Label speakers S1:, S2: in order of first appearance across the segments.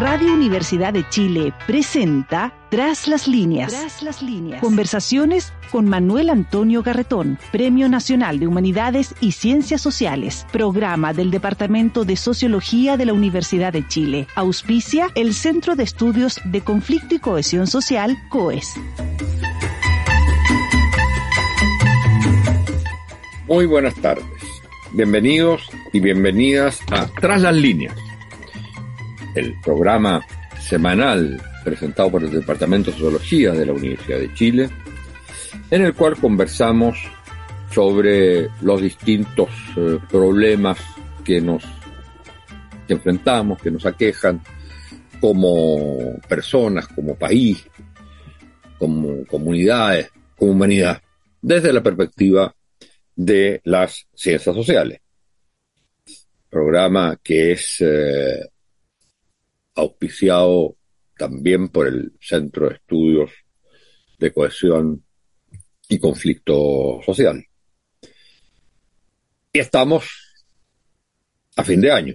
S1: Radio Universidad de Chile presenta Tras las líneas. Tras las líneas. Conversaciones con Manuel Antonio Garretón, Premio Nacional de Humanidades y Ciencias Sociales, programa del Departamento de Sociología de la Universidad de Chile. Auspicia el Centro de Estudios de Conflicto y Cohesión Social, COES.
S2: Muy buenas tardes. Bienvenidos y bienvenidas a Tras las líneas el programa semanal presentado por el Departamento de Sociología de la Universidad de Chile, en el cual conversamos sobre los distintos eh, problemas que nos enfrentamos, que nos aquejan como personas, como país, como comunidades, como humanidad, desde la perspectiva de las ciencias sociales. Programa que es eh, auspiciado también por el Centro de Estudios de Cohesión y Conflicto Social. Y estamos a fin de año,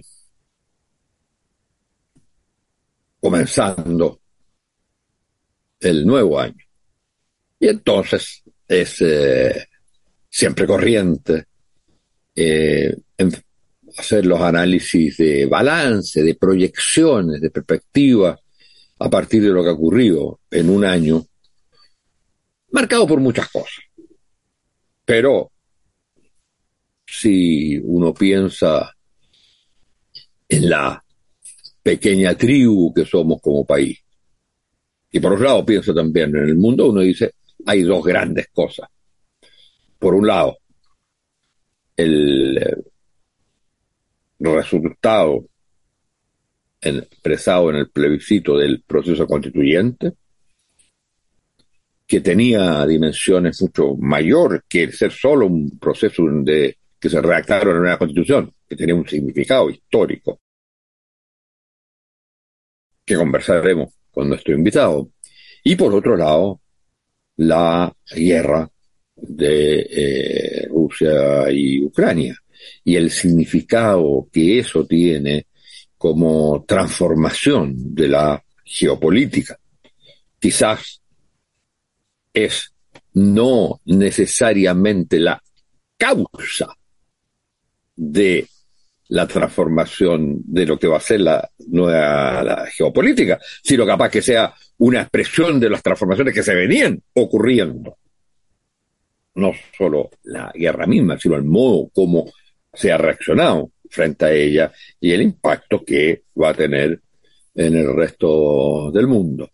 S2: comenzando el nuevo año. Y entonces es eh, siempre corriente eh, hacer los análisis de balance, de proyecciones, de perspectiva, a partir de lo que ha ocurrido en un año, marcado por muchas cosas. Pero si uno piensa en la pequeña tribu que somos como país, y por otro lado piensa también en el mundo, uno dice, hay dos grandes cosas. Por un lado, el resultado expresado en el plebiscito del proceso constituyente, que tenía dimensiones mucho mayor que ser solo un proceso de que se redactaron en una constitución, que tenía un significado histórico, que conversaremos con nuestro invitado. Y por otro lado, la guerra de eh, Rusia y Ucrania, y el significado que eso tiene como transformación de la geopolítica. Quizás es no necesariamente la causa de la transformación de lo que va a ser la nueva geopolítica, sino capaz que sea una expresión de las transformaciones que se venían ocurriendo. No solo la guerra misma, sino el modo como se ha reaccionado frente a ella y el impacto que va a tener en el resto del mundo.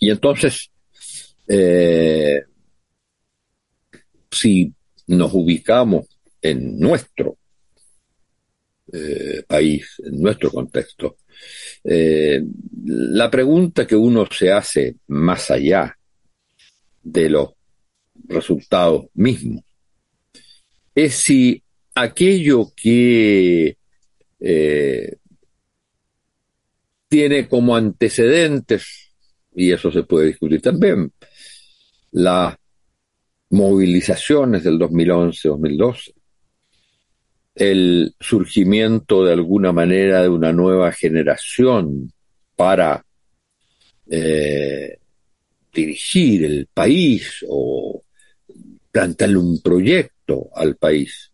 S2: Y entonces, eh, si nos ubicamos en nuestro eh, país, en nuestro contexto, eh, la pregunta que uno se hace más allá de los resultados mismos es si aquello que eh, tiene como antecedentes, y eso se puede discutir también, las movilizaciones del 2011-2012, el surgimiento de alguna manera de una nueva generación para eh, dirigir el país o plantearle un proyecto al país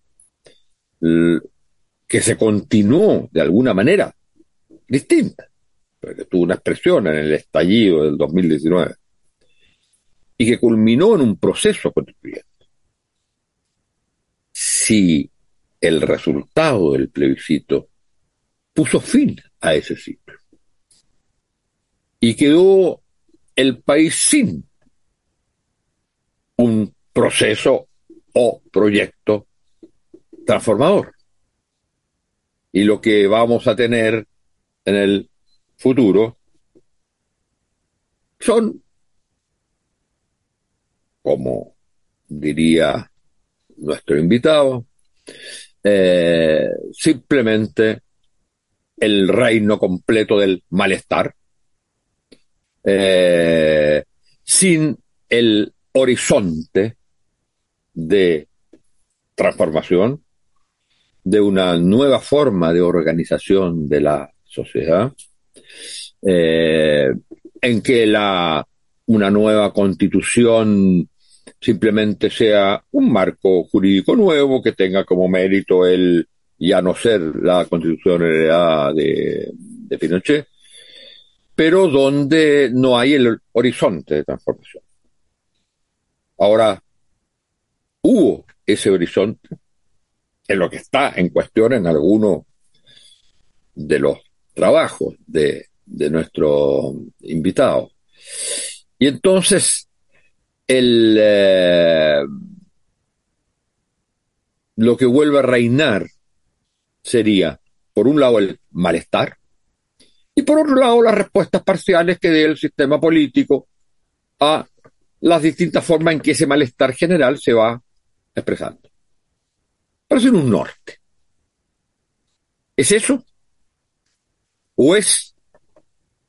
S2: que se continuó de alguna manera distinta, porque tuvo una expresión en el estallido del 2019 y que culminó en un proceso constituyente. Si el resultado del plebiscito puso fin a ese ciclo y quedó el país sin un proceso o proyecto transformador. Y lo que vamos a tener en el futuro son, como diría nuestro invitado, eh, simplemente el reino completo del malestar, eh, sin el horizonte de transformación, de una nueva forma de organización de la sociedad eh, en que la, una nueva constitución simplemente sea un marco jurídico nuevo que tenga como mérito el ya no ser la constitución heredada de, de Pinochet, pero donde no hay el horizonte de transformación. Ahora, hubo ese horizonte en lo que está en cuestión en alguno de los trabajos de, de nuestro invitado. Y entonces, el, eh, lo que vuelve a reinar sería, por un lado, el malestar, y por otro lado, las respuestas parciales que dé el sistema político a las distintas formas en que ese malestar general se va expresando. Pero en un norte. ¿Es eso? ¿O es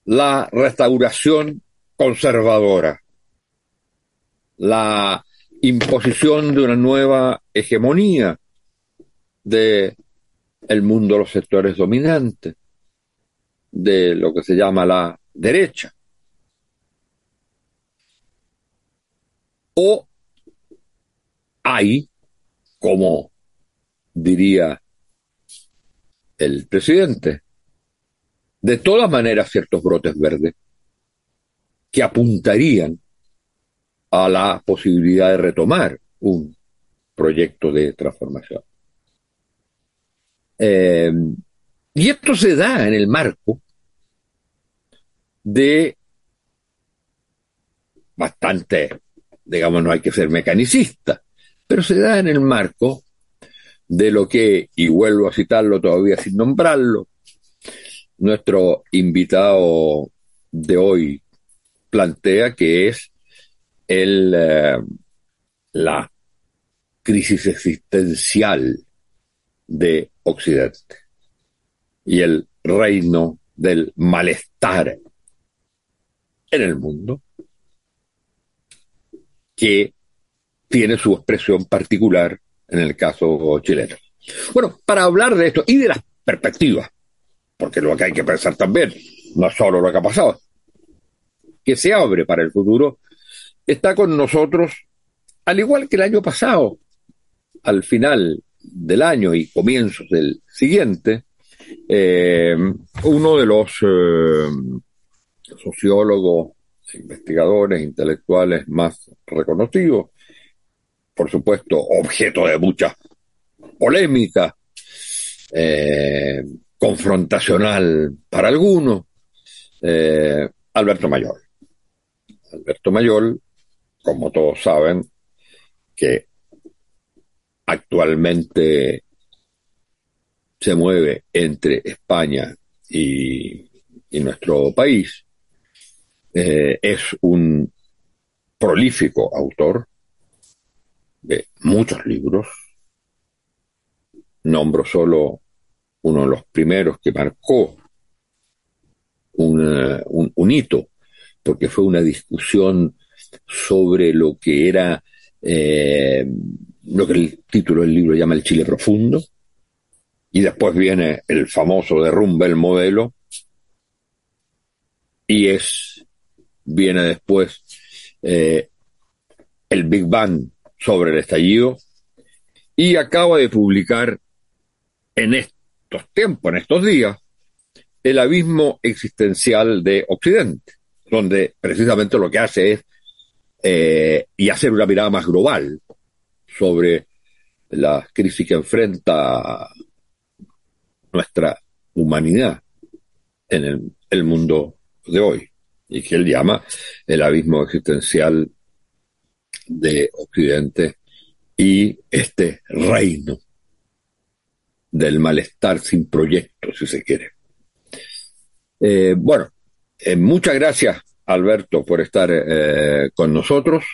S2: la restauración conservadora? La imposición de una nueva hegemonía de el mundo de los sectores dominantes, de lo que se llama la derecha. O hay, como diría el presidente, de todas maneras ciertos brotes verdes que apuntarían a la posibilidad de retomar un proyecto de transformación. Eh, y esto se da en el marco de bastante, digamos, no hay que ser mecanicista, pero se da en el marco de lo que, y vuelvo a citarlo todavía sin nombrarlo, nuestro invitado de hoy plantea que es el, eh, la crisis existencial de Occidente y el reino del malestar en el mundo que tiene su expresión particular en el caso chileno. Bueno, para hablar de esto y de las perspectivas, porque lo que hay que pensar también, no solo lo que ha pasado, que se abre para el futuro, está con nosotros, al igual que el año pasado, al final del año y comienzos del siguiente, eh, uno de los eh, sociólogos, investigadores, intelectuales más reconocidos, por supuesto, objeto de mucha polémica, eh, confrontacional para algunos, Alberto Mayor. Alberto Mayor, como todos saben, que actualmente se mueve entre España y, nuestro país, eh, es un prolífico autor de muchos libros. Nombro solo uno de los primeros que marcó un, un, hito, porque fue una discusión sobre lo que era eh, lo que el título del libro llama el Chile profundo, y después viene el famoso derrumbe el modelo, y es, viene después eh, el Big Bang sobre el estallido, y acaba de publicar en estos tiempos, en estos días, el abismo existencial de Occidente, donde precisamente lo que hace es eh, y hacer una mirada más global sobre la crisis que enfrenta nuestra humanidad en el, mundo de hoy y que él llama el abismo existencial de Occidente y este reino del malestar sin proyecto, si se quiere. Eh, bueno, eh, muchas gracias, Alberto, por estar eh, con nosotros.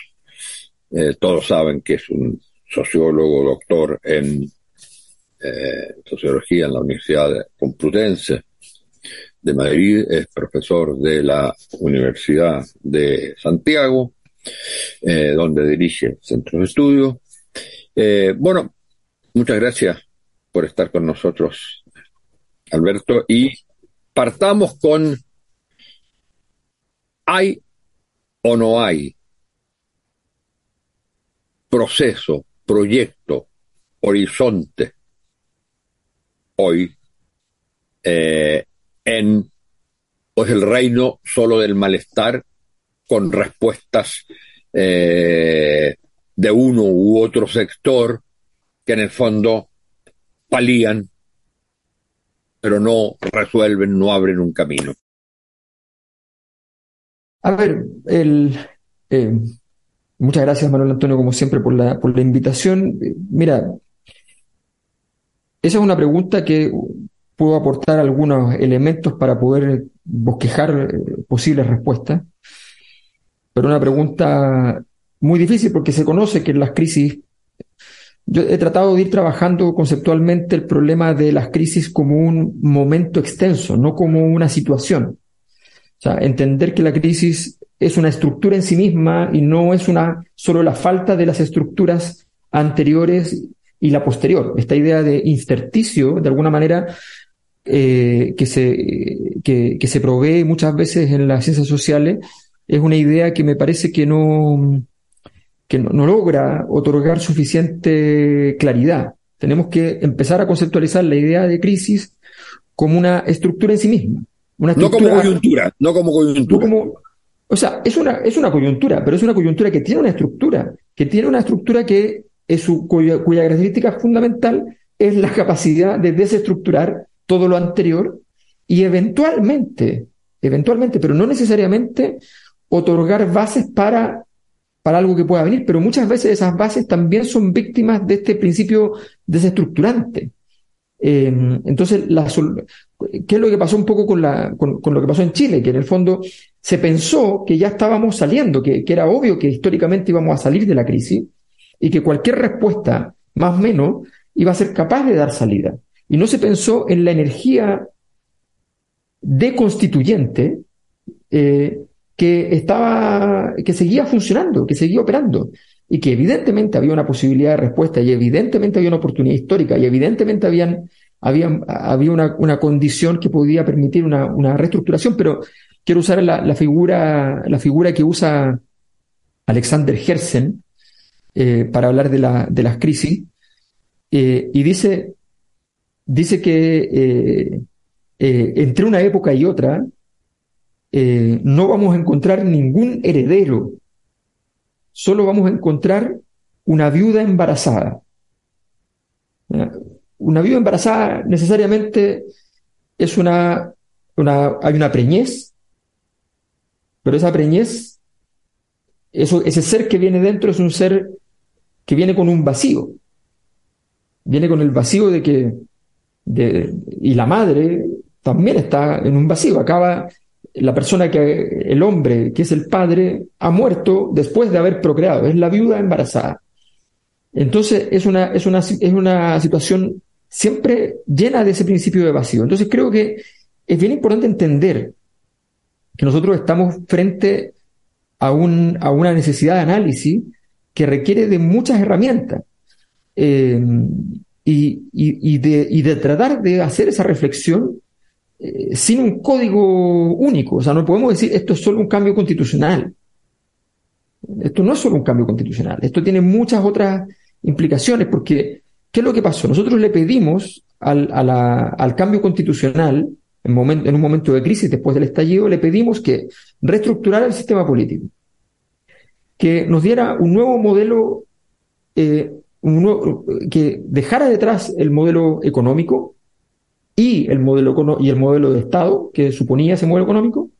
S2: todos saben que es un sociólogo, doctor en sociología en la Universidad Complutense de Madrid, es profesor de la Universidad de Santiago, eh, donde dirige centros de estudio. Eh, bueno, muchas gracias por estar con nosotros, Alberto, y partamos con ¿Hay o no hay proceso, proyecto, horizonte hoy eh, en pues el reino solo del malestar con respuestas eh, de uno u otro sector que en el fondo palían, pero no resuelven, no abren un camino.
S3: A ver, el, eh, muchas gracias Manuel Antonio, como siempre, por la, por la invitación. Mira, esa es una pregunta que puedo aportar algunos elementos para poder bosquejar eh, posibles respuestas, pero una pregunta muy difícil porque se conoce que en las crisis, yo he tratado de ir trabajando conceptualmente el problema de las crisis como un momento extenso, no como una situación. O sea, entender que la crisis es una estructura en sí misma y no es una solo la falta de las estructuras anteriores y la posterior. Esta idea de intersticio, de alguna manera, eh, que, se, que, que, se provee muchas veces en las ciencias sociales, es una idea que me parece que no, que no, logra otorgar suficiente claridad. Tenemos que empezar a conceptualizar la idea de crisis como una estructura en sí misma. Una
S2: no como coyuntura, no como coyuntura.
S3: o sea, es una, es una coyuntura, pero es una coyuntura que tiene una estructura, que tiene una estructura que es su, cuya, cuya característica fundamental es la capacidad de desestructurar todo lo anterior y eventualmente, eventualmente, pero no necesariamente, otorgar bases para, para algo que pueda venir, pero muchas veces esas bases también son víctimas de este principio desestructurante. Eh, entonces, ¿qué es lo que pasó un poco con, lo que pasó en Chile? Que en el fondo se pensó que ya estábamos saliendo, que, que era obvio que históricamente íbamos a salir de la crisis y que cualquier respuesta, más o menos, iba a ser capaz de dar salida. Y no se pensó en la energía deconstituyente eh, que estaba, que seguía funcionando, que seguía operando, y que evidentemente había una posibilidad de respuesta, y evidentemente había una oportunidad histórica, y evidentemente había una, una, condición que podía permitir una, una reestructuración, pero quiero usar la, la, figura, la figura que usa Alexander Herzen eh, para hablar de, la, de las crisis, eh, y dice, dice que eh, eh, entre una época y otra eh, no vamos a encontrar ningún heredero, solo vamos a encontrar una viuda embarazada. Una viuda embarazada necesariamente es una, una, hay una preñez, pero esa preñez, eso, ese ser que viene dentro es un ser que viene con un vacío, viene con el vacío de que y la madre también está en un vacío. Acaba la persona que, el hombre, que es el padre, ha muerto después de haber procreado, es la viuda embarazada. Entonces es una, es una, es una situación siempre llena de ese principio de vacío. Entonces creo que es bien importante entender que nosotros estamos frente a, un, a una necesidad de análisis que requiere de muchas herramientas. Eh, y, y, de, y de tratar de hacer esa reflexión eh, sin un código único. O sea, no podemos decir esto es solo un cambio constitucional. Esto no es solo un cambio constitucional, esto tiene muchas otras implicaciones, porque ¿qué es lo que pasó? Nosotros le pedimos al, al cambio constitucional, en, momento, en un momento de crisis después del estallido, le pedimos que reestructurara el sistema político, que nos diera un nuevo modelo eh, que dejara detrás el modelo económico y el modelo, y el modelo de Estado que suponía ese modelo económico,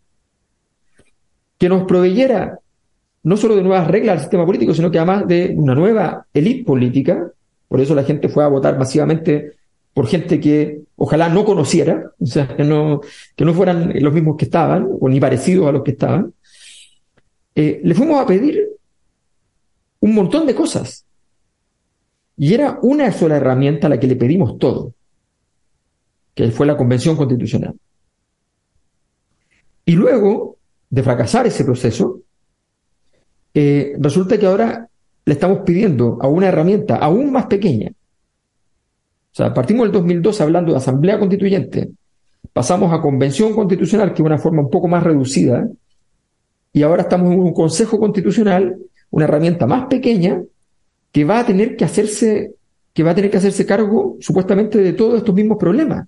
S3: que nos proveyera no solo de nuevas reglas al sistema político, sino que además de una nueva élite política, por eso la gente fue a votar masivamente por gente que ojalá no conociera, o sea, que no, que no fueran los mismos que estaban, o ni parecidos a los que estaban, eh, le fuimos a pedir un montón de cosas. Y era una sola herramienta a la que le pedimos todo, que fue la Convención Constitucional. Y luego de fracasar ese proceso, eh, resulta que ahora le estamos pidiendo a una herramienta aún más pequeña. O sea, partimos del 2002 hablando de Asamblea Constituyente, pasamos a Convención Constitucional, que es una forma un poco más reducida, y ahora estamos en un Consejo Constitucional, una herramienta más pequeña, que va a tener que hacerse, que va a tener que hacerse cargo supuestamente de todos estos mismos problemas.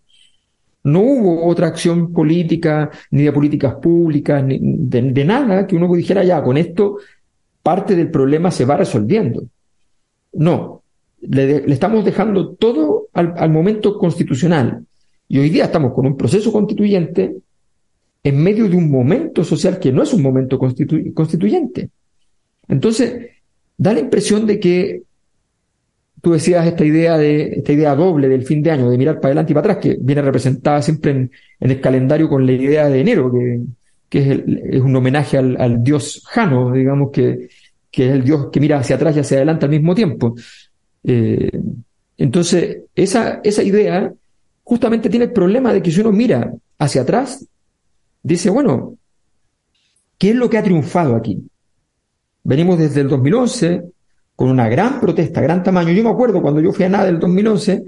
S3: No hubo otra acción política, ni de políticas públicas, ni de, nada que uno dijera ya, con esto parte del problema se va resolviendo. No, le, estamos dejando todo al, momento constitucional. Y hoy día estamos con un proceso constituyente en medio de un momento social que no es un momento constituyente. Entonces, da la impresión de que tú decías esta idea de esta idea doble del fin de año, de mirar para adelante y para atrás, que viene representada siempre en, el calendario con la idea de enero, que, es, es, un homenaje al, dios Jano, digamos, que, que, es el dios que mira hacia atrás y hacia adelante al mismo tiempo. Eh, entonces, esa, esa idea justamente tiene el problema de que si uno mira hacia atrás, dice, bueno, ¿qué es lo que ha triunfado aquí? Venimos desde el 2011 con una gran protesta, gran tamaño. Yo me acuerdo cuando yo fui a nada del 2011,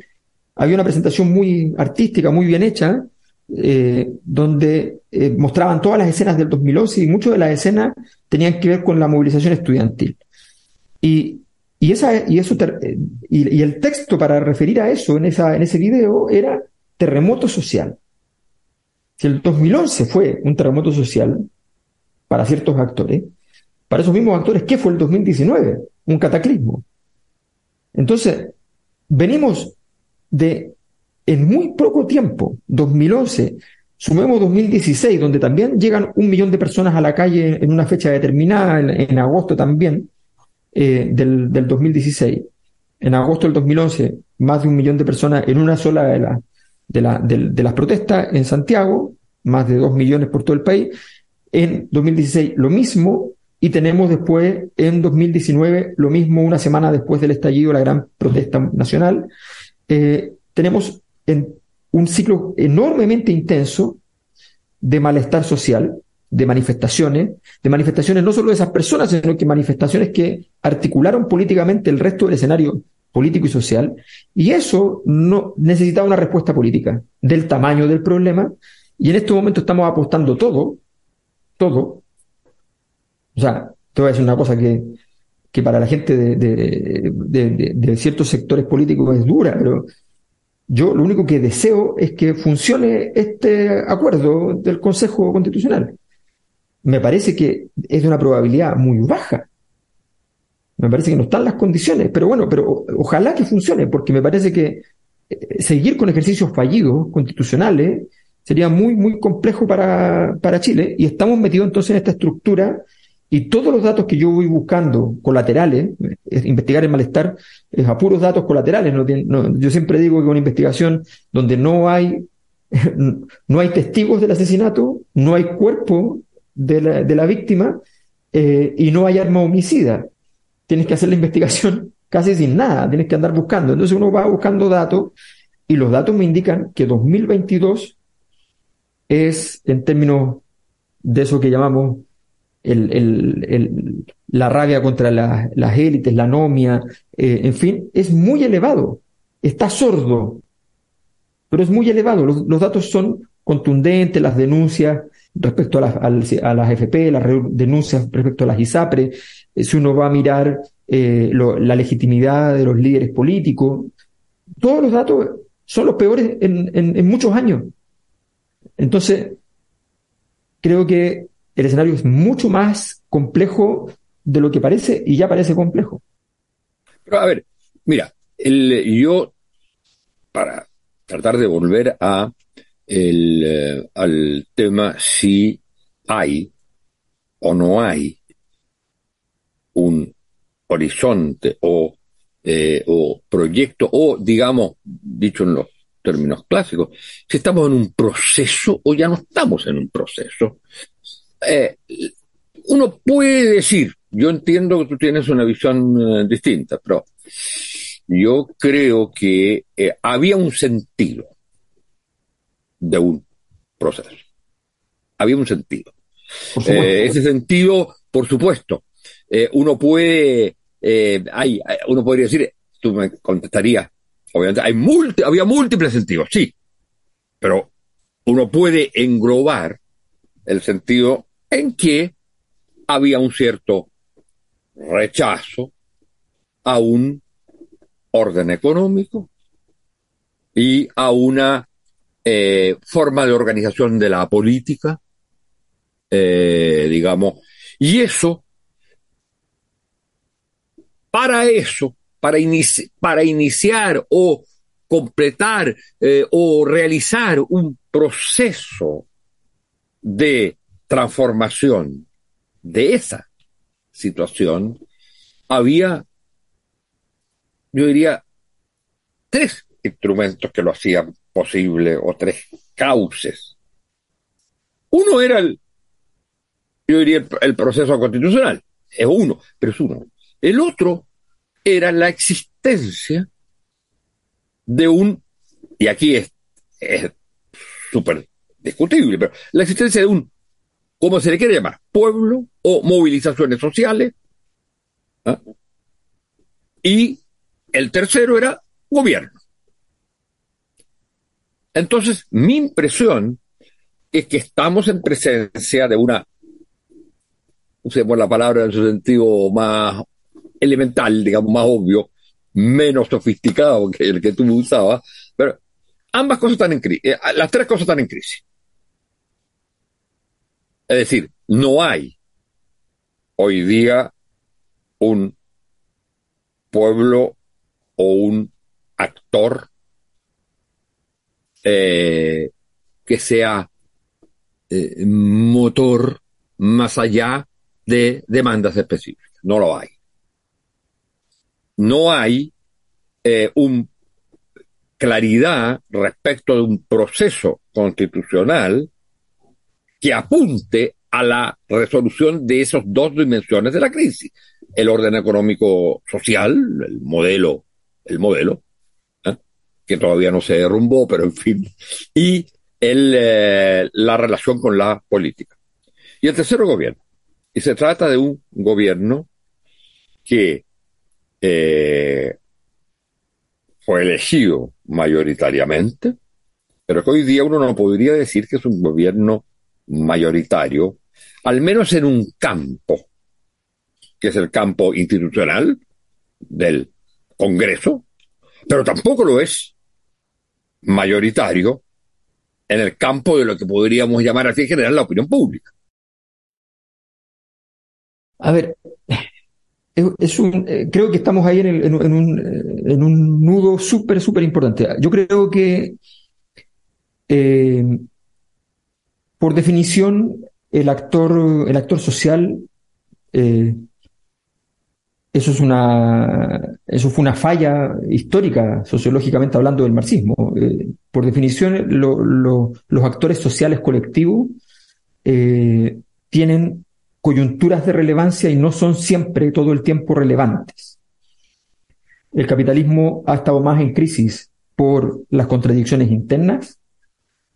S3: había una presentación muy artística, muy bien hecha, eh, donde eh, mostraban todas las escenas del 2011 y muchas de las escenas tenían que ver con la movilización estudiantil. Y, esa, y, eso y, el texto para referir a eso en, en ese video era terremoto social. Si el 2011 fue un terremoto social para ciertos actores, para esos mismos actores, ¿qué fue el 2019? Un cataclismo. Entonces, venimos de, en muy poco tiempo, 2011, sumemos 2016, donde también llegan un millón de personas a la calle en una fecha determinada, en agosto también, eh, del, del, 2016. En agosto del 2011, más de un millón de personas en una sola de, la, de, la, de, las protestas en Santiago, más de dos millones por todo el país. En 2016 lo mismo, y tenemos después, en 2019, lo mismo una semana después del estallido, la gran protesta nacional. Eh, tenemos en un ciclo enormemente intenso de malestar social, de manifestaciones, de manifestaciones no solo de esas personas, sino que manifestaciones que articularon políticamente el resto del escenario político y social, y eso no necesitaba una respuesta política del tamaño del problema, y en este momento estamos apostando todo, todo. O sea, te voy a decir una cosa que, que para la gente de, de, ciertos sectores políticos es dura, pero yo lo único que deseo es que funcione este acuerdo del Consejo Constitucional me parece que es de una probabilidad muy baja. Me parece que no están las condiciones, pero bueno, pero ojalá que funcione, porque me parece que eh, seguir con ejercicios fallidos constitucionales sería muy, muy complejo para, para Chile y estamos metidos entonces en esta estructura y todos los datos que yo voy buscando colaterales, investigar el malestar, es a puros datos colaterales. yo siempre digo que una investigación donde no hay, no hay testigos del asesinato, no hay cuerpo de la, de la víctima eh, y no hay arma homicida. Tienes que hacer la investigación casi sin nada, tienes que andar buscando. Entonces uno va buscando datos y los datos me indican que 2022 es, en términos de eso que llamamos el, el, la rabia contra las élites, la anomia, eh, en fin, es muy elevado. Está sordo, pero es muy elevado. Los, datos son contundentes, las denuncias respecto a las, a las FP, las denuncias respecto a las ISAPRE, eh, si uno va a mirar eh, la legitimidad de los líderes políticos, todos los datos son los peores en, en, muchos años. Entonces, creo que el escenario es mucho más complejo de lo que parece y ya parece complejo.
S2: Pero a ver, mira, el, yo, para tratar de volver a el, eh, al tema si hay o no hay un horizonte o, eh, o proyecto o, digamos, dicho en los términos clásicos, si estamos en un proceso o ya no estamos en un proceso. Eh, uno puede decir, yo entiendo que tú tienes una visión distinta, pero yo creo que había un sentido de un proceso. Había un sentido. Eh, ese sentido, por supuesto, eh, uno puede, eh, hay, uno podría decir, tú me contestarías, obviamente, hay había múltiples sentidos, sí, pero uno puede englobar el sentido en que había un cierto rechazo a un orden económico y a una eh, forma de organización de la política, eh, digamos, y eso, para eso, para, para iniciar o completar eh, o realizar un proceso de transformación de esa situación, había, yo diría, tres instrumentos que lo hacían posible o tres cauces. Uno era el, yo diría, el, proceso constitucional, es uno, pero es uno. El otro era la existencia de un, y aquí es súper discutible, pero la existencia de un, ¿cómo se le quiere llamar? Pueblo o movilizaciones sociales. ¿ah? Y el tercero era gobierno. Entonces, mi impresión es que estamos en presencia de una, usemos la palabra en su sentido más elemental, digamos, más obvio, menos sofisticado que el que tú usabas, pero ambas cosas están en crisis, eh, las tres cosas están en crisis. Es decir, no hay hoy día un pueblo o un actor eh, que sea eh, motor más allá de demandas específicas. No lo hay. No hay eh, un claridad respecto de un proceso constitucional que apunte a la resolución de esas dos dimensiones de la crisis. El orden económico social, el modelo, el modelo, que todavía no se derrumbó, pero en fin, y el, eh, la relación con la política. Y el tercero, gobierno. Y se trata de un gobierno que eh, fue elegido mayoritariamente, pero que hoy día uno no podría decir que es un gobierno mayoritario, al menos en un campo, que es el campo institucional del Congreso, pero tampoco lo es mayoritario en el campo de lo que podríamos llamar así en general la opinión pública.
S3: A ver, es un, eh, creo que estamos ahí en, un, eh, en un, nudo súper, súper importante. Yo creo que, eh, por definición, el actor, el actor social eso es una, eso fue una falla histórica, sociológicamente hablando del marxismo. Eh, por definición, los actores sociales colectivos eh, tienen coyunturas de relevancia y no son siempre todo el tiempo relevantes. El capitalismo ha estado más en crisis por las contradicciones internas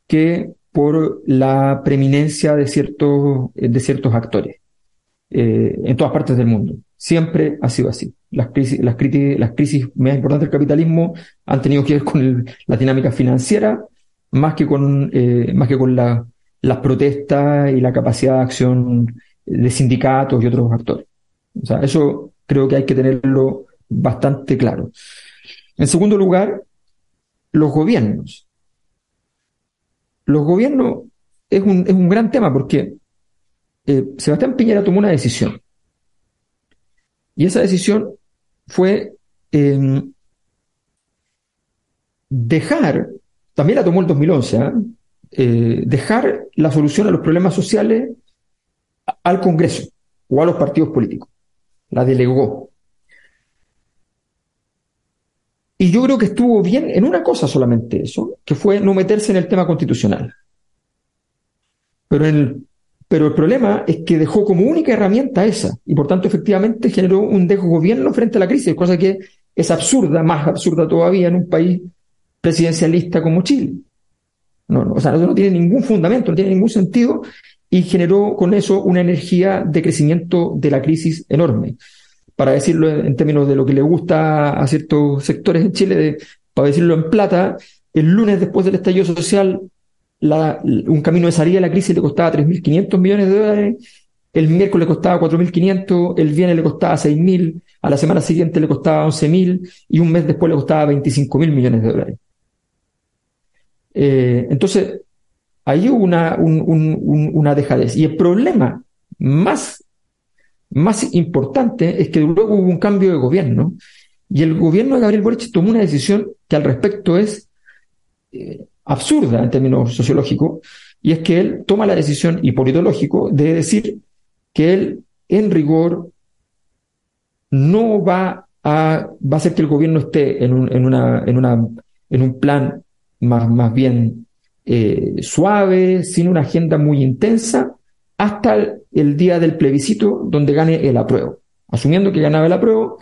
S3: que por la preeminencia de ciertos, de ciertos actores eh, en todas partes del mundo. Siempre ha sido así. Las crisis, las, crisis, las crisis más importantes del capitalismo han tenido que ver con la dinámica financiera más que con, eh, más que con la, las protestas y la capacidad de acción de sindicatos y otros actores. O sea, eso creo que hay que tenerlo bastante claro. En segundo lugar, los gobiernos. Los gobiernos es un, es un gran tema porque eh, Sebastián Piñera tomó una decisión y esa decisión fue em, dejar, también la tomó el 2011, ¿ah? eh, dejar la solución a los problemas sociales al Congreso o a los partidos políticos. La delegó. Y yo creo que estuvo bien en una cosa solamente eso, que fue no meterse en el tema constitucional. Pero el pero el problema es que dejó como única herramienta esa y por tanto efectivamente generó un desgobierno frente a la crisis, cosa que es absurda, más absurda todavía en un país presidencialista como Chile. No, no, o sea, eso no tiene ningún fundamento, no tiene ningún sentido y generó con eso una energía de crecimiento de la crisis enorme. Para decirlo en términos de lo que le gusta a ciertos sectores en Chile, para decirlo en plata, el lunes después del estallido social un camino de salida de la crisis le costaba 3.500 millones de dólares el miércoles le costaba 4.500, el viernes le costaba 6.000, a la semana siguiente le costaba 11.000 y un mes después le costaba 25.000 millones de dólares. Eh, entonces, ahí hubo una, una dejadez. Y el problema más, más importante es que luego hubo un cambio de gobierno y el gobierno de Gabriel Boric tomó una decisión que al respecto es eh, absurda en términos sociológicos, y es que él toma la decisión, y por ideológico, de decir que él, en rigor, no va a, va a hacer que el gobierno esté en un, en una, en una, en un plan más, más bien eh, suave, sin una agenda muy intensa, hasta el, día del plebiscito donde gane el apruebo. Asumiendo que ganaba el apruebo,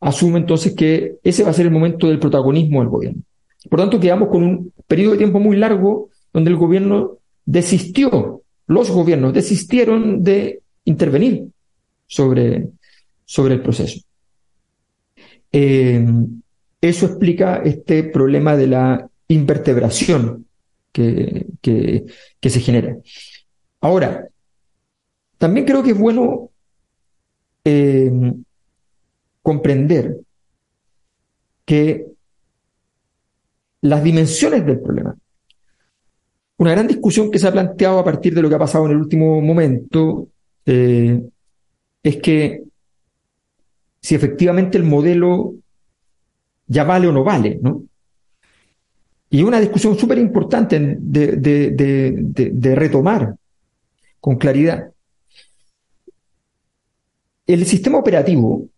S3: asume entonces que ese va a ser el momento del protagonismo del gobierno. Por tanto, quedamos con un periodo de tiempo muy largo donde el gobierno desistió, los gobiernos desistieron de intervenir sobre, sobre el proceso. Eh, eso explica este problema de la invertebración que, que, se genera. Ahora, también creo que es bueno eh, comprender que las dimensiones del problema. Una gran discusión que se ha planteado a partir de lo que ha pasado en el último momento eh, es que si efectivamente el modelo ya vale o no vale, ¿no? Y una discusión súper importante de, de, retomar con claridad. El sistema operativo,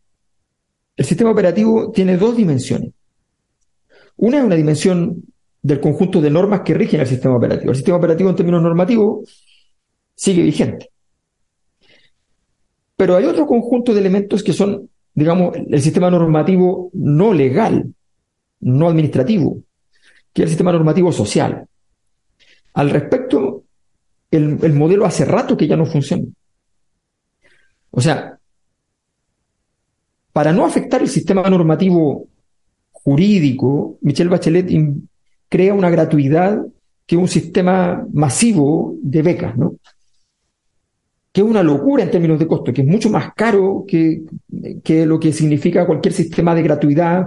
S3: el sistema operativo tiene dos dimensiones. Una es una dimensión del conjunto de normas que rigen el sistema operativo. El sistema operativo en términos normativos sigue vigente. Pero hay otro conjunto de elementos que son, digamos, el sistema normativo no legal, no administrativo, que es el sistema normativo social. Al respecto, el, el modelo hace rato que ya no funciona. O sea, para no afectar el sistema normativo jurídico, Michelle Bachelet crea una gratuidad que es un sistema masivo de becas, ¿no? Que es una locura en términos de costo, que es mucho más caro que, lo que significa cualquier sistema de gratuidad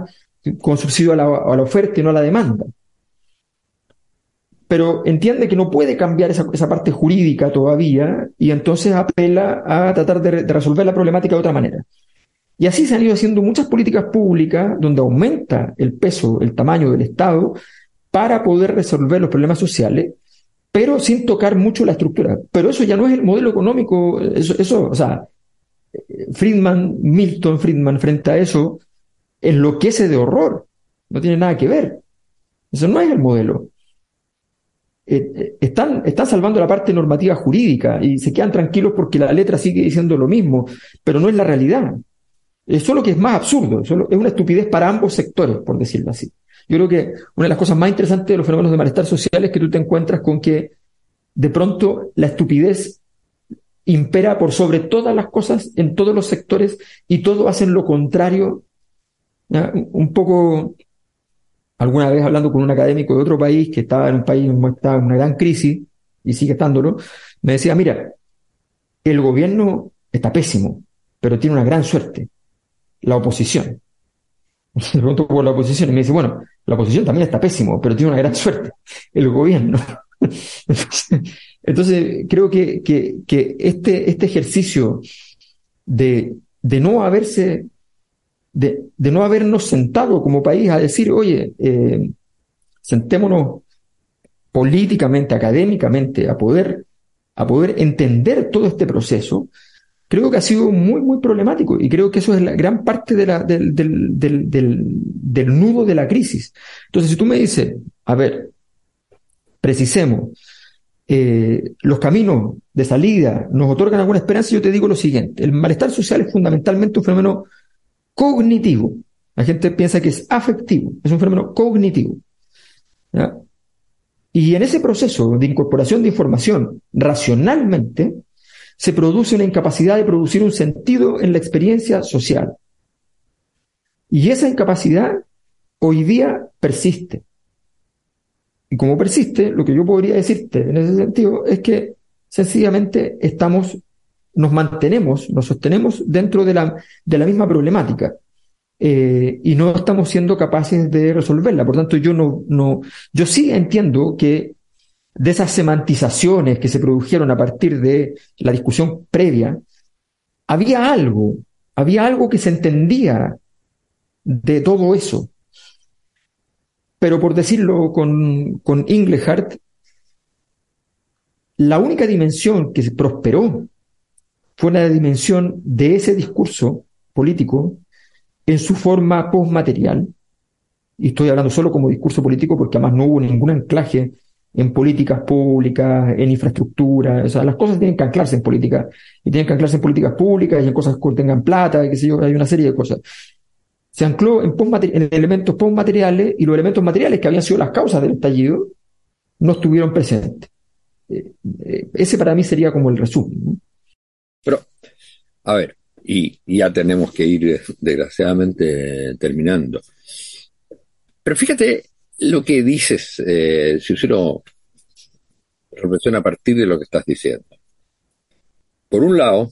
S3: con subsidio a la, oferta y no a la demanda. Pero entiende que no puede cambiar esa, parte jurídica todavía y entonces apela a tratar de resolver la problemática de otra manera. Y así se han ido haciendo muchas políticas públicas donde aumenta el peso, el tamaño del Estado para poder resolver los problemas sociales, pero sin tocar mucho la estructura. Pero eso ya no es el modelo económico, eso, eso o sea, Friedman, Milton Friedman frente a eso, enloquece de horror, no tiene nada que ver. Eso no es el modelo. Eh, eh, están, están salvando la parte normativa jurídica y se quedan tranquilos porque la letra sigue diciendo lo mismo, pero no es la realidad. Es solo que es más absurdo, es una estupidez para ambos sectores, por decirlo así. Yo creo que una de las cosas más interesantes de los fenómenos de malestar social es que tú te encuentras con que de pronto la estupidez impera por sobre todas las cosas en todos los sectores y todos hacen lo contrario. Un poco, alguna vez hablando con un académico de otro país que estaba en un país en una gran crisis y sigue estándolo, me decía, mira, el gobierno está pésimo, pero tiene una gran suerte la oposición. Le pregunto por la oposición y me dice, bueno, la oposición también está pésimo, pero tiene una gran suerte, el gobierno. Entonces, creo que, que, este, este ejercicio de, de no haberse, de, de, no habernos sentado como país a decir, oye, eh, sentémonos políticamente, académicamente, a poder, a poder entender todo este proceso, creo que ha sido muy, muy problemático y creo que eso es la gran parte del, del, del, del, nudo de la crisis. Entonces, si tú me dices, a ver, precisemos, eh, los caminos de salida nos otorgan alguna esperanza, yo te digo lo siguiente, el malestar social es fundamentalmente un fenómeno cognitivo. La gente piensa que es afectivo, es un fenómeno cognitivo. Y en ese proceso de incorporación de información racionalmente, se produce una incapacidad de producir un sentido en la experiencia social. Y esa incapacidad hoy día persiste. Y como persiste, lo que yo podría decirte en ese sentido es que sencillamente estamos nos mantenemos, nos sostenemos dentro de la, de la misma problemática. Eh, y no estamos siendo capaces de resolverla. Por tanto, yo no, no, yo sí entiendo que de esas semantizaciones que se produjeron a partir de la discusión previa, había algo, había algo que se entendía de todo eso. Pero por decirlo con, con Inglehart, la única dimensión que prosperó fue la dimensión de ese discurso político en su forma postmaterial, y estoy hablando solo como discurso político porque además no hubo ningún anclaje en políticas públicas, en infraestructura, o sea, las cosas tienen que anclarse en política, y tienen que anclarse en políticas públicas y en cosas que tengan plata, qué sé yo, hay una serie de cosas. Se ancló en, en elementos postmateriales y los elementos materiales que habían sido las causas del estallido no estuvieron presentes. Eh, eh, ese para mí sería como el resumen.
S2: Pero, a ver, y ya tenemos que ir desgraciadamente terminando. Pero fíjate lo que dices, eh, si uno reflexiona a partir de lo que estás diciendo. Por un lado,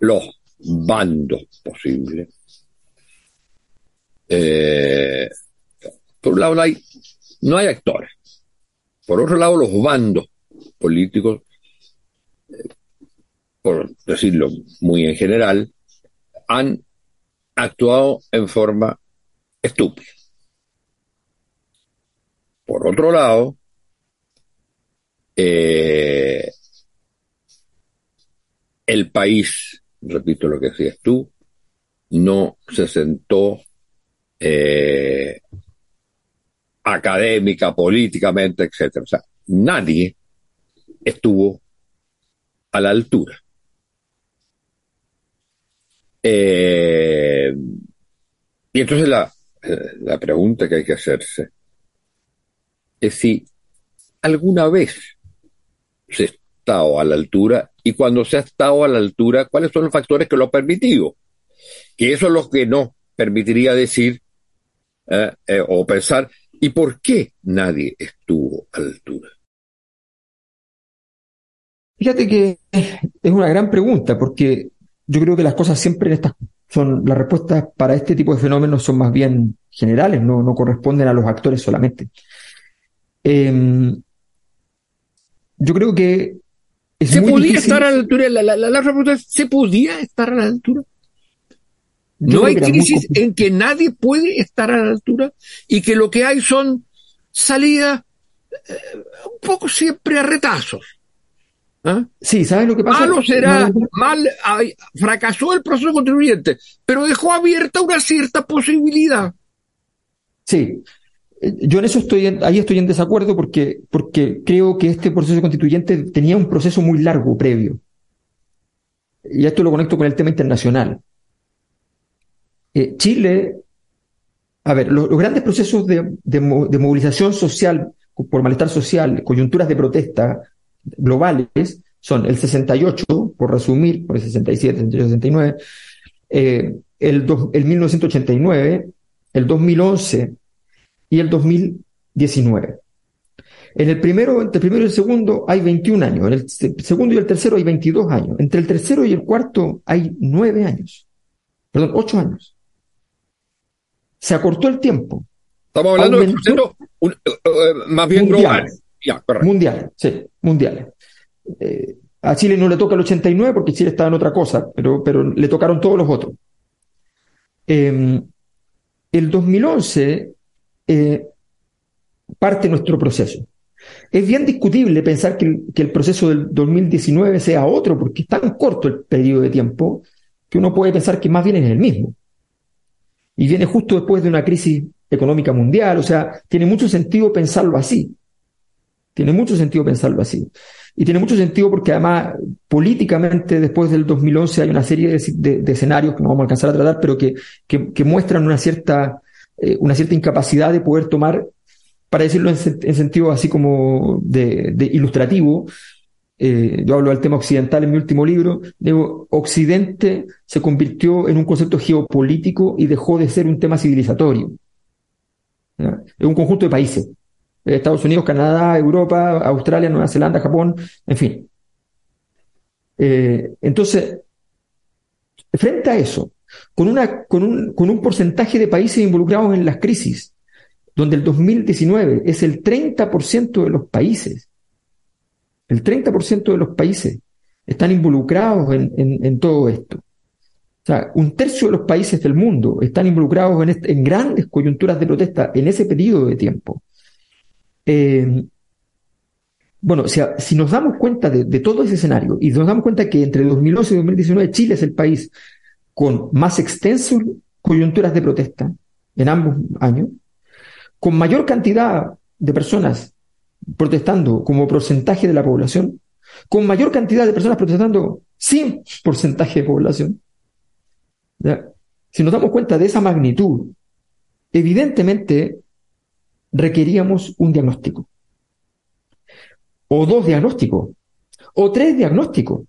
S2: los bandos posibles. Eh, por un lado, hay, no hay actores. Por otro lado, los bandos políticos por decirlo muy en general, han actuado en forma estúpida. Por otro lado, eh, el país, repito lo que decías tú, no se sentó eh, académica, políticamente, etcétera. O sea, nadie estuvo a la altura. Eh, y entonces la, la pregunta que hay que hacerse es si alguna vez se ha estado a la altura y cuando se ha estado a la altura, cuáles son los factores que lo han permitido. Que eso es lo que no permitiría decir eh, eh, o pensar, ¿y por qué nadie estuvo a la altura?
S3: Fíjate que es una gran pregunta, porque yo creo que las cosas siempre en estas son, las respuestas para este tipo de fenómenos son más bien generales, no, no corresponden a los actores solamente. Em, yo creo que
S2: ¿Se podía estar a la altura? La, la, la, pregunta ¿se podía estar a la altura? no hay crisis en que nadie puede estar a la altura y que lo que hay son salidas eh, un poco siempre a retazos.
S3: ¿Ah? Sí, ¿sabes lo que pasa?
S2: Malo será, mal, fracasó el proceso constituyente, pero dejó abierta una cierta posibilidad.
S3: Sí, eh, yo en eso estoy, ahí estoy en desacuerdo porque, porque creo que este proceso constituyente tenía un proceso muy largo previo. Y esto lo conecto con el tema internacional. Eh, Chile, a ver, los, grandes procesos de, de movilización social por malestar social, coyunturas de protesta, globales son el 68, por resumir, por el 67, 68, 69, eh, el, el 1989, el 2011 y el 2019. En el primero, entre el primero y el segundo hay 21 años, en el segundo y el tercero hay 22 años, entre el tercero y el cuarto hay 9 años, perdón, 8 años. Se acortó el tiempo.
S2: Estamos hablando de un, uh, uh, más bien global.
S3: Mundiales, sí, mundiales. Eh, a Chile no le toca el 89 porque Chile estaba en otra cosa, pero, pero le tocaron todos los otros. Em, el 2011 eh, parte nuestro proceso. Es bien discutible pensar que que el, proceso del 2019 sea otro, porque es tan corto el periodo de tiempo que uno puede pensar que más bien es el mismo. Y viene justo después de una crisis económica mundial, o sea, tiene mucho sentido pensarlo así. Tiene mucho sentido pensarlo así. Y tiene mucho sentido porque además políticamente después del 2011 hay una serie de, escenarios que no vamos a alcanzar a tratar, pero que, que, muestran una cierta, eh, una cierta incapacidad de poder tomar, para decirlo en, sentido así como de, ilustrativo, eh, yo hablo del tema occidental en mi último libro, digo, Occidente se convirtió en un concepto geopolítico y dejó de ser un tema civilizatorio. Es un conjunto de países. Estados Unidos, Canadá, Europa, Australia, Nueva Zelanda, Japón, en fin. Eh, entonces, frente a eso, con, un, porcentaje de países involucrados en las crisis, donde el 2019 es el 30% de los países, el 30% de los países están involucrados en, en, todo esto. O sea, un tercio de los países del mundo están involucrados en, en grandes coyunturas de protesta en ese periodo de tiempo. Eh, bueno, si, nos damos cuenta de, todo ese escenario y nos damos cuenta que entre 2011 y 2019 Chile es el país con más extensas coyunturas de protesta en ambos años, con mayor cantidad de personas protestando como porcentaje de la población, con mayor cantidad de personas protestando sin porcentaje de población. Si nos damos cuenta de esa magnitud, evidentemente requeríamos un diagnóstico, o dos diagnósticos, o tres diagnósticos,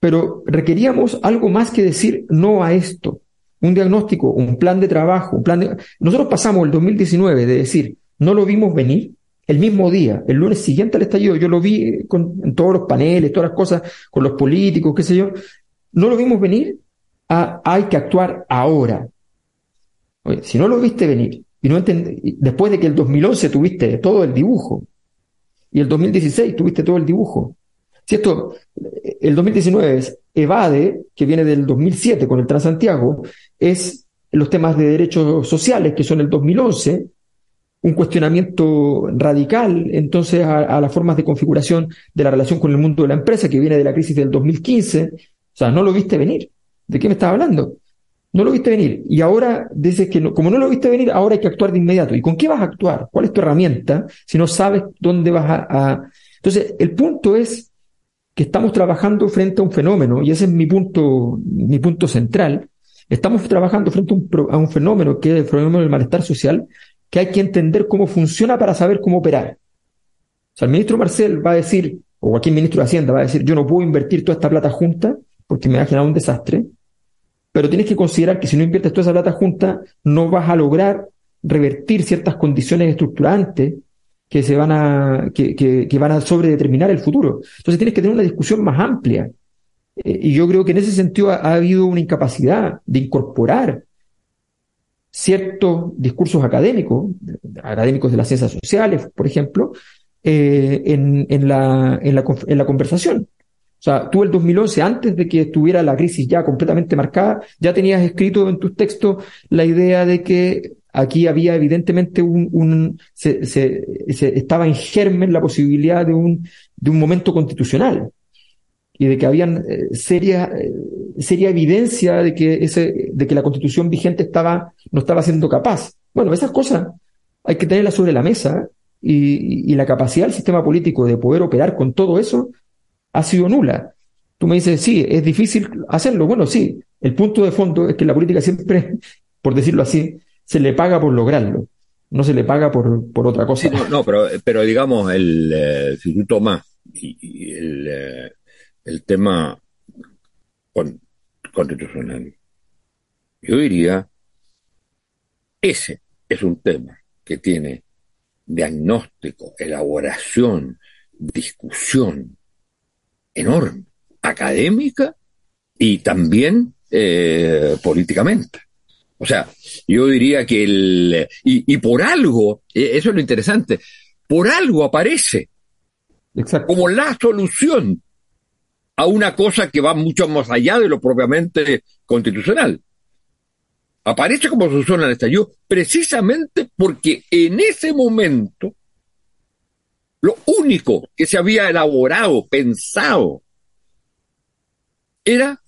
S3: pero requeríamos algo más que decir no a esto. Un diagnóstico, un plan de trabajo, un plan de... Nosotros pasamos el 2019 de decir, no lo vimos venir, el mismo día, el lunes siguiente al estallido, yo lo vi con, en todos los paneles, todas las cosas, con los políticos, qué sé yo, no lo vimos venir, a, hay que actuar ahora. Si no lo viste venir, y no después de que el 2011 tuviste todo el dibujo, y el 2016 tuviste todo el dibujo, si esto, el 2019 es evade, que viene del 2007 con el Transantiago, es los temas de derechos sociales, que son el 2011, un cuestionamiento radical entonces a, las formas de configuración de la relación con el mundo de la empresa, que viene de la crisis del 2015. O sea, no lo viste venir. ¿De qué me estás hablando? No lo viste venir. Y ahora dices que no, como no lo viste venir, ahora hay que actuar de inmediato. ¿Y con qué vas a actuar? ¿Cuál es tu herramienta si no sabes dónde vas a... Entonces, el punto es que estamos trabajando frente a un fenómeno, y ese es mi punto, mi punto central, estamos trabajando frente a un, fenómeno que es el fenómeno del malestar social, que hay que entender cómo funciona para saber cómo operar. O sea, el ministro Marcel va a decir, o cualquier ministro de Hacienda va a decir, yo no puedo invertir toda esta plata junta porque me va a generar un desastre, pero tienes que considerar que si no inviertes toda esa plata junta, no vas a lograr revertir ciertas condiciones estructurantes que se van a, que, que, van a sobredeterminar el futuro. Entonces tienes que tener una discusión más amplia. Eh, y yo creo que en ese sentido ha, habido una incapacidad de incorporar ciertos discursos académicos, académicos de las ciencias sociales, por ejemplo, eh, en, en, la, en, la, en la conversación. O sea, tú el 2011, antes de que estuviera la crisis ya completamente marcada, ya tenías escrito en tus textos la idea de que aquí había evidentemente un, se, se, estaba en germen la posibilidad de un, de un momento constitucional y de que habían eh, seria, eh, seria evidencia de que ese, de que la constitución vigente estaba, no estaba siendo capaz. Bueno, esas cosas hay que tenerlas sobre la mesa y la capacidad del sistema político de poder operar con todo eso ha sido nula. Tú me dices, sí, es difícil hacerlo. Bueno, sí, el punto de fondo es que la política siempre, por decirlo así, se le paga por lograrlo, no se le paga por, por otra cosa.
S2: no, pero, pero digamos, el, eh, si tú tomas y, el, eh, el, tema constitucional, yo diría, ese es un tema que tiene diagnóstico, elaboración, discusión enorme, académica y también eh, políticamente. O sea, yo diría que el... Y, por algo, e, eso es lo interesante, por algo aparece como la solución a una cosa que va mucho más allá de lo propiamente constitucional. Aparece como solución al estallido precisamente porque en ese momento lo único que se había elaborado, pensado, era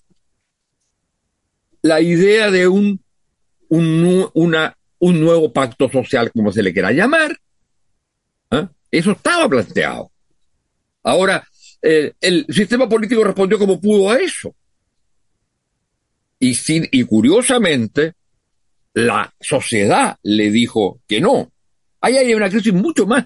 S2: la idea de un un, nuevo pacto social, como se le quiera llamar. ¿ah? Eso estaba planteado. Ahora, eh, el sistema político respondió como pudo a eso. Y, y curiosamente, la sociedad le dijo que no. Ahí hay una crisis mucho más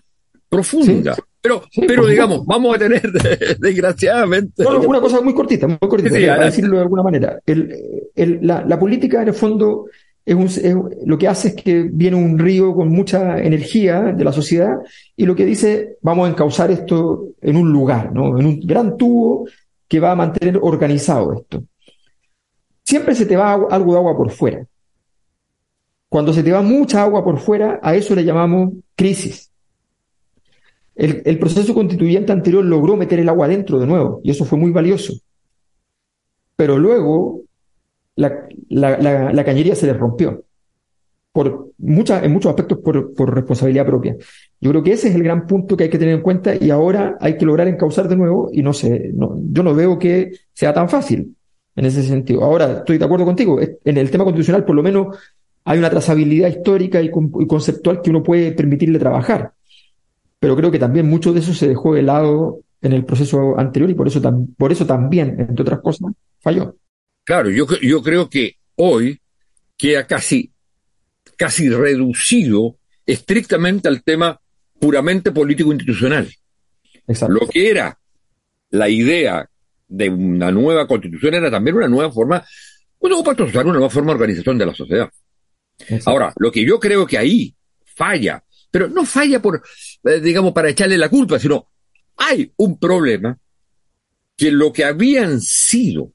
S2: profunda. Pero, pero digamos, vamos a tener, desgraciadamente.
S3: una cosa muy cortita, muy cortita, para decirlo de alguna manera. El, la, la, política, en el fondo, es, lo que hace es que viene un río con mucha energía de la sociedad y lo que dice, vamos a encauzar esto en un lugar, ¿no? En un gran tubo que va a mantener organizado esto. Siempre se te va algo de agua por fuera. Cuando se te va mucha agua por fuera, a eso le llamamos crisis. El, proceso constituyente anterior logró meter el agua dentro de nuevo, y eso fue muy valioso. Pero luego la, la, cañería se le rompió, por muchas, en muchos aspectos por, por, responsabilidad propia. Yo creo que ese es el gran punto que hay que tener en cuenta y ahora hay que lograr encauzar de nuevo y no sé, no, yo no veo que sea tan fácil en ese sentido. Ahora, estoy de acuerdo contigo, en el tema constitucional por lo menos hay una trazabilidad histórica y, conceptual que uno puede permitirle trabajar. Pero creo que también mucho de eso se dejó de lado en el proceso anterior y por eso, por eso también, entre otras cosas, falló.
S2: Claro, yo, yo creo que hoy queda casi, casi reducido estrictamente al tema puramente político-institucional. Lo que era la idea de una nueva constitución era también una nueva forma, bueno, para una nueva forma de organización de la sociedad. Ahora, lo que yo creo que ahí falla, pero no falla por, eh, digamos, para echarle la culpa, sino hay un problema que lo que habían sido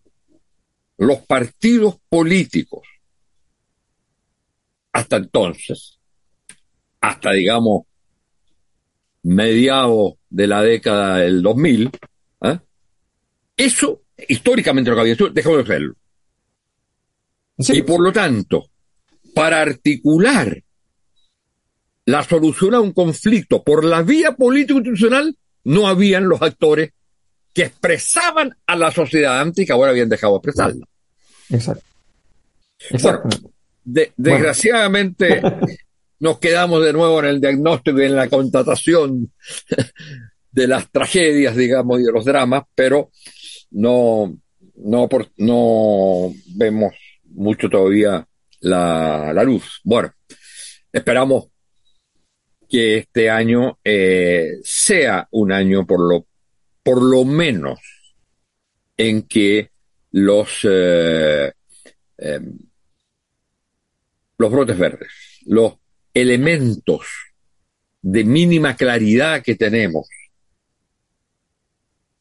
S2: los partidos políticos hasta entonces, hasta digamos mediados de la década del 2000, ¿eh? eso históricamente lo que había sido dejó de serlo. Y por lo tanto, para articular la solución a un conflicto por la vía político-institucional, no habían los actores que expresaban a la sociedad antes y que ahora habían dejado de expresarla.
S3: Exacto.
S2: desgraciadamente nos quedamos de nuevo en el diagnóstico y en la constatación de las tragedias, digamos, y de los dramas, pero no, no, no vemos mucho todavía la, la luz. Bueno, esperamos que este año eh, sea un año por lo, por lo menos en que los, eh, em, los brotes verdes, los elementos de mínima claridad que tenemos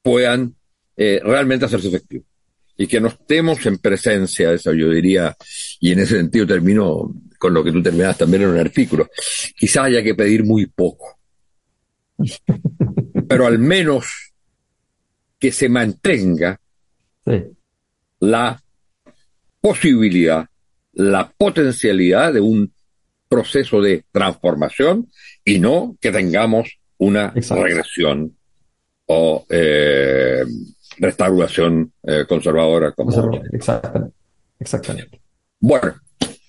S2: puedan eh, realmente hacerse efectivos y que no estemos en presencia, eso yo diría, y en ese sentido termino con lo que tú terminas también en un artículo, quizás haya que pedir muy poco, pero al menos que se mantenga la posibilidad, la potencialidad de un proceso de transformación y no que tengamos una regresión o eh, restauración eh, conservadora. Como
S3: exactamente, exactamente.
S2: Bueno,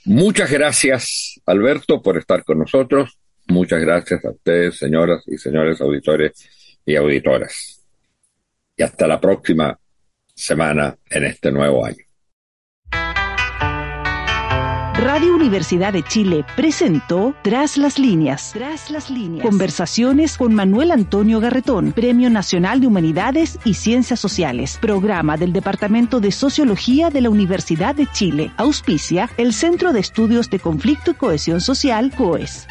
S2: muchas gracias, Alberto, por estar con nosotros. Muchas gracias a ustedes, señoras y señores auditores y auditoras. Y hasta la próxima semana en este nuevo año.
S1: Radio Universidad de Chile presentó Tras las líneas. Tras las líneas. Conversaciones con Manuel Antonio Garretón, Premio Nacional de Humanidades y Ciencias Sociales. Programa del Departamento de Sociología de la Universidad de Chile. Auspicia el Centro de Estudios de Conflicto y Cohesión Social, COES.